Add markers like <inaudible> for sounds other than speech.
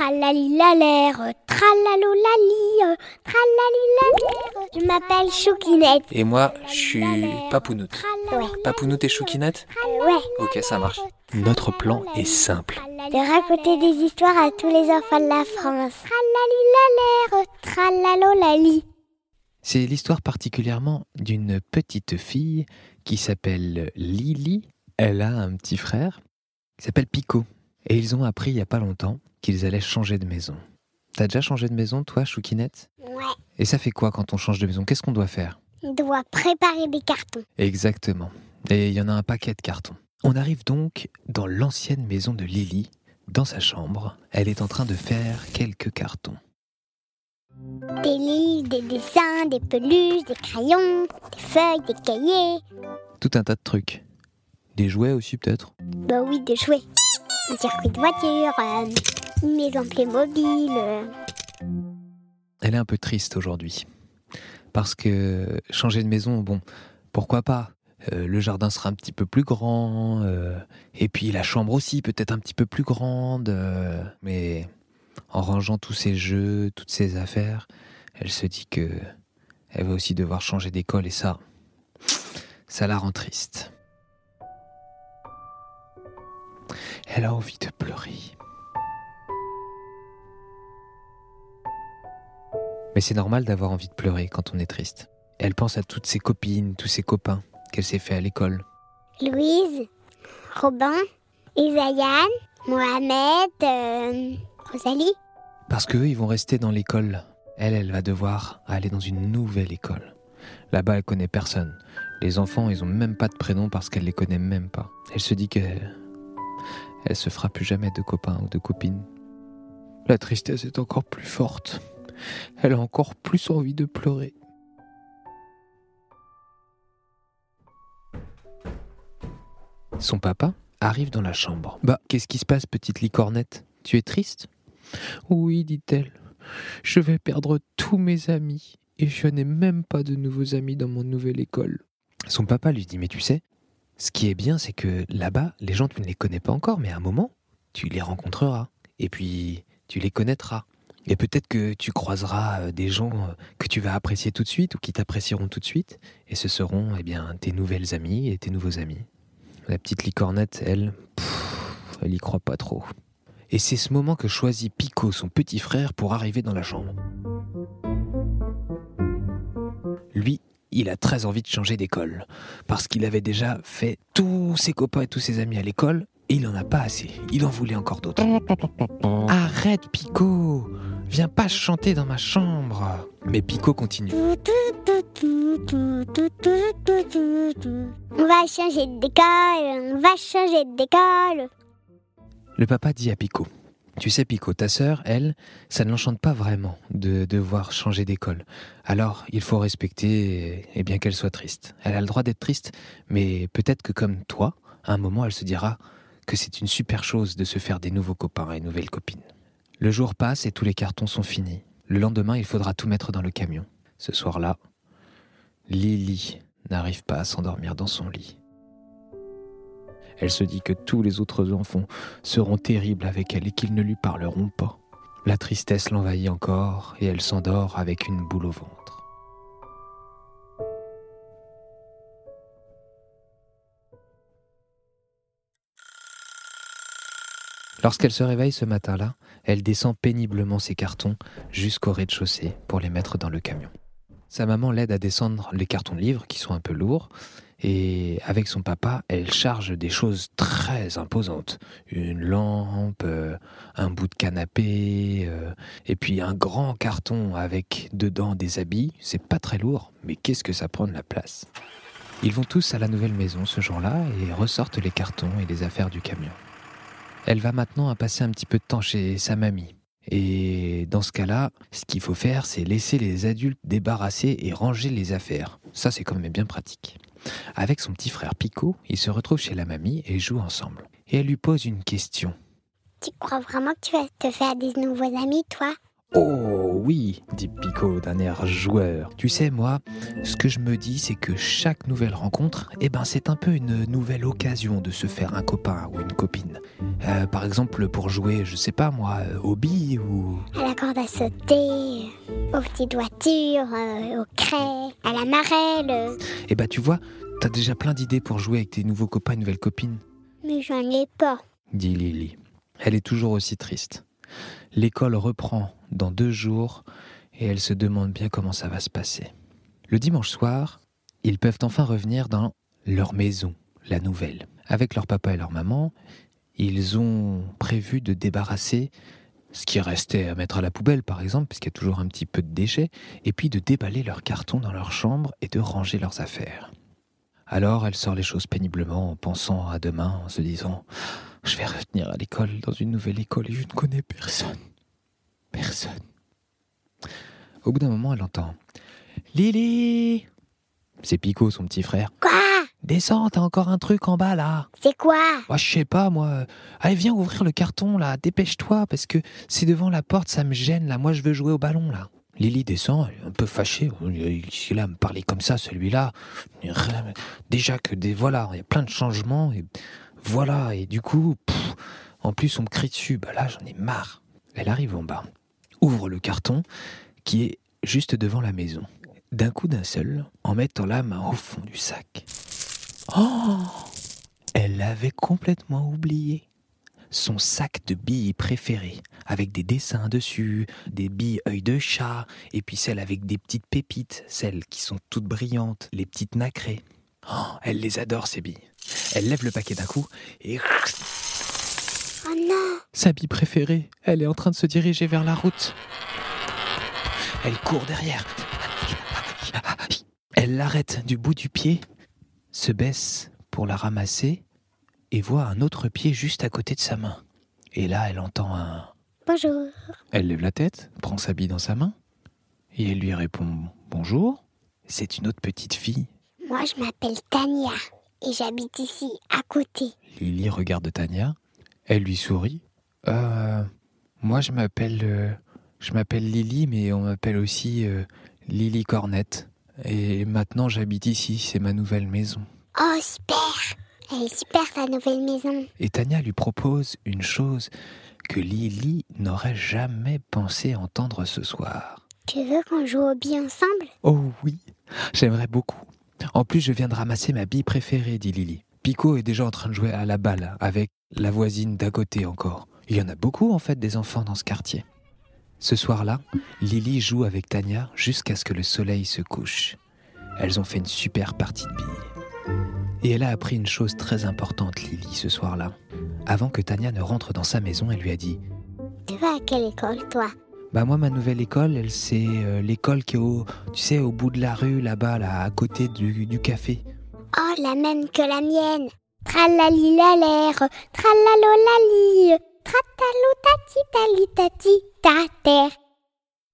Tralalilalère, tralalolali, tralalilalère. Je m'appelle Choukinette. Et moi, je suis Papounoute. Ouais. Papounoute et Choukinette Ouais. Ok, ça marche. Notre plan est simple. De raconter des histoires à tous les enfants de la France. Tralalilalère, tralalolali. C'est l'histoire particulièrement d'une petite fille qui s'appelle Lily. Elle a un petit frère qui s'appelle Pico. Et ils ont appris il n'y a pas longtemps qu'ils allaient changer de maison. T'as déjà changé de maison, toi, Choukinette? Ouais. Et ça fait quoi quand on change de maison? Qu'est-ce qu'on doit faire? On doit préparer des cartons. Exactement. Et il y en a un paquet de cartons. On arrive donc dans l'ancienne maison de Lily, dans sa chambre. Elle est en train de faire quelques cartons. Des livres, des dessins, des peluches, des crayons, des feuilles, des cahiers. Tout un tas de trucs. Des jouets aussi peut-être? Bah oui, des jouets. Un circuit de voiture, euh, une maison euh. Elle est un peu triste aujourd'hui. Parce que changer de maison, bon, pourquoi pas? Euh, Le jardin sera un petit peu plus grand, et puis la chambre aussi peut-être un petit peu plus grande. mais en rangeant tous ses jeux, toutes ses affaires, elle se dit que elle va aussi devoir changer d'école, et ça, ça la rend triste. Elle a envie de pleurer. Mais c'est normal d'avoir envie de pleurer quand on est triste. Elle pense à toutes ses copines, tous ses copains qu'elle s'est fait à l'école. Louise, Robin, Isaïane, Mohamed, euh, Rosalie. Parce qu'eux, ils vont rester dans l'école. Elle, elle va devoir aller dans une nouvelle école. Là-bas, elle connaît personne. Les enfants, ils ont même pas de prénom parce qu'elle les connaît même pas. Elle se dit que elle se fera plus jamais de copains ou de copines. La tristesse est encore plus forte. Elle a encore plus envie de pleurer. Son papa arrive dans la chambre. Bah, qu'est-ce qui se passe, petite licornette? Tu es triste? Oui, dit-elle. Je vais perdre tous mes amis et je n'ai même pas de nouveaux amis dans mon nouvelle école. Son papa lui dit Mais tu sais, ce qui est bien, c'est que là-bas, les gens, tu ne les connais pas encore, mais à un moment, tu les rencontreras. Et puis, tu les connaîtras. Et peut-être que tu croiseras euh, des gens euh, que tu vas apprécier tout de suite ou qui t'apprécieront tout de suite. Et ce seront eh bien, tes nouvelles amies et tes nouveaux amis. La petite licornette, elle, elle y croit pas trop. Et c'est ce moment que choisit Pico, son petit frère, pour arriver dans la chambre. Lui, il a très envie de changer d'école, parce qu'il avait déjà fait tous ses copains et tous ses amis à l'école, et il en a pas assez. Il en voulait encore d'autres. <laughs> Arrête, Pico Viens pas chanter dans ma chambre Mais Pico continue. On va changer d'école, on va changer d'école. Le papa dit à Pico Tu sais, Pico, ta sœur, elle, ça ne l'enchante pas vraiment de devoir changer d'école. Alors, il faut respecter, et bien qu'elle soit triste. Elle a le droit d'être triste, mais peut-être que comme toi, à un moment, elle se dira que c'est une super chose de se faire des nouveaux copains et nouvelles copines. Le jour passe et tous les cartons sont finis. Le lendemain, il faudra tout mettre dans le camion. Ce soir-là, Lily n'arrive pas à s'endormir dans son lit. Elle se dit que tous les autres enfants seront terribles avec elle et qu'ils ne lui parleront pas. La tristesse l'envahit encore et elle s'endort avec une boule au ventre. Lorsqu'elle se réveille ce matin-là, elle descend péniblement ses cartons jusqu'au rez-de-chaussée pour les mettre dans le camion. Sa maman l'aide à descendre les cartons de livres qui sont un peu lourds et avec son papa, elle charge des choses très imposantes. Une lampe, euh, un bout de canapé, euh, et puis un grand carton avec dedans des habits. C'est pas très lourd, mais qu'est-ce que ça prend de la place? Ils vont tous à la nouvelle maison ce jour-là et ressortent les cartons et les affaires du camion. Elle va maintenant à passer un petit peu de temps chez sa mamie. Et dans ce cas-là, ce qu'il faut faire, c'est laisser les adultes débarrasser et ranger les affaires. Ça, c'est quand même bien pratique. Avec son petit frère Pico, ils se retrouvent chez la mamie et jouent ensemble. Et elle lui pose une question. Tu crois vraiment que tu vas te faire des nouveaux amis, toi? Oh oui, dit Pico d'un air joueur. Tu sais, moi, ce que je me dis, c'est que chaque nouvelle rencontre, eh ben, c'est un peu une nouvelle occasion de se faire un copain ou une copine. Euh, par exemple, pour jouer, je sais pas moi, euh, au billes ou. À la corde à sauter, aux petites voitures, euh, au craie, à la marelle. Eh ben, tu vois, t'as déjà plein d'idées pour jouer avec tes nouveaux copains et nouvelles copines, Mais j'en ai pas. dit Lily. Elle est toujours aussi triste. L'école reprend dans deux jours et elle se demande bien comment ça va se passer. Le dimanche soir, ils peuvent enfin revenir dans leur maison, la nouvelle. Avec leur papa et leur maman, ils ont prévu de débarrasser ce qui restait à mettre à la poubelle, par exemple, parce qu'il y a toujours un petit peu de déchets, et puis de déballer leurs cartons dans leur chambre et de ranger leurs affaires. Alors elle sort les choses péniblement en pensant à demain, en se disant Je vais revenir à l'école, dans une nouvelle école, et je ne connais personne. Personne. Au bout d'un moment, elle entend Lily C'est Pico, son petit frère. Quoi? Descends, t'as encore un truc en bas là. C'est quoi? Moi, je sais pas, moi. Allez, viens ouvrir le carton là, dépêche-toi, parce que c'est devant la porte, ça me gêne là. Moi, je veux jouer au ballon là. Lily descend, elle est un peu fâchée. Il est là à me parler comme ça, celui-là. Déjà que des. Voilà, il y a plein de changements. Et voilà, et du coup, pff, en plus, on me crie dessus. Bah là, j'en ai marre. Elle arrive en bas, ouvre le carton qui est juste devant la maison. D'un coup d'un seul, en mettant la main au fond du sac. Oh Elle l'avait complètement oublié. Son sac de billes préféré, avec des dessins dessus, des billes œil de chat, et puis celles avec des petites pépites, celles qui sont toutes brillantes, les petites nacrées. Oh, elle les adore, ces billes. Elle lève le paquet d'un coup et Oh non sa bille préférée, elle est en train de se diriger vers la route. Elle court derrière. Elle l'arrête du bout du pied, se baisse pour la ramasser et voit un autre pied juste à côté de sa main. Et là, elle entend un... Bonjour. Elle lève la tête, prend sa bille dans sa main et elle lui répond Bonjour. C'est une autre petite fille. Moi, je m'appelle Tania et j'habite ici, à côté. Lily regarde Tania. Elle lui sourit. Euh, moi, je m'appelle, euh, je m'appelle Lily, mais on m'appelle aussi euh, Lily Cornette. Et maintenant, j'habite ici. C'est ma nouvelle maison. Oh, super Elle est super, ta nouvelle maison. Et Tania lui propose une chose que Lily n'aurait jamais pensé entendre ce soir. Tu veux qu'on joue au billes ensemble? Oh oui, j'aimerais beaucoup. En plus, je viens de ramasser ma bille préférée, dit Lily. Pico est déjà en train de jouer à la balle avec la voisine d'à côté encore. Il y en a beaucoup en fait des enfants dans ce quartier. Ce soir-là, Lily joue avec Tania jusqu'à ce que le soleil se couche. Elles ont fait une super partie de billes. Et elle a appris une chose très importante, Lily, ce soir-là. Avant que Tania ne rentre dans sa maison, elle lui a dit Tu vas à quelle école, toi? Bah moi, ma nouvelle école, elle c'est euh, l'école qui est au, tu sais, au bout de la rue, là-bas, là, à côté du, du café. Oh, la même que la mienne. Tralali カタロタチタリタチタテ。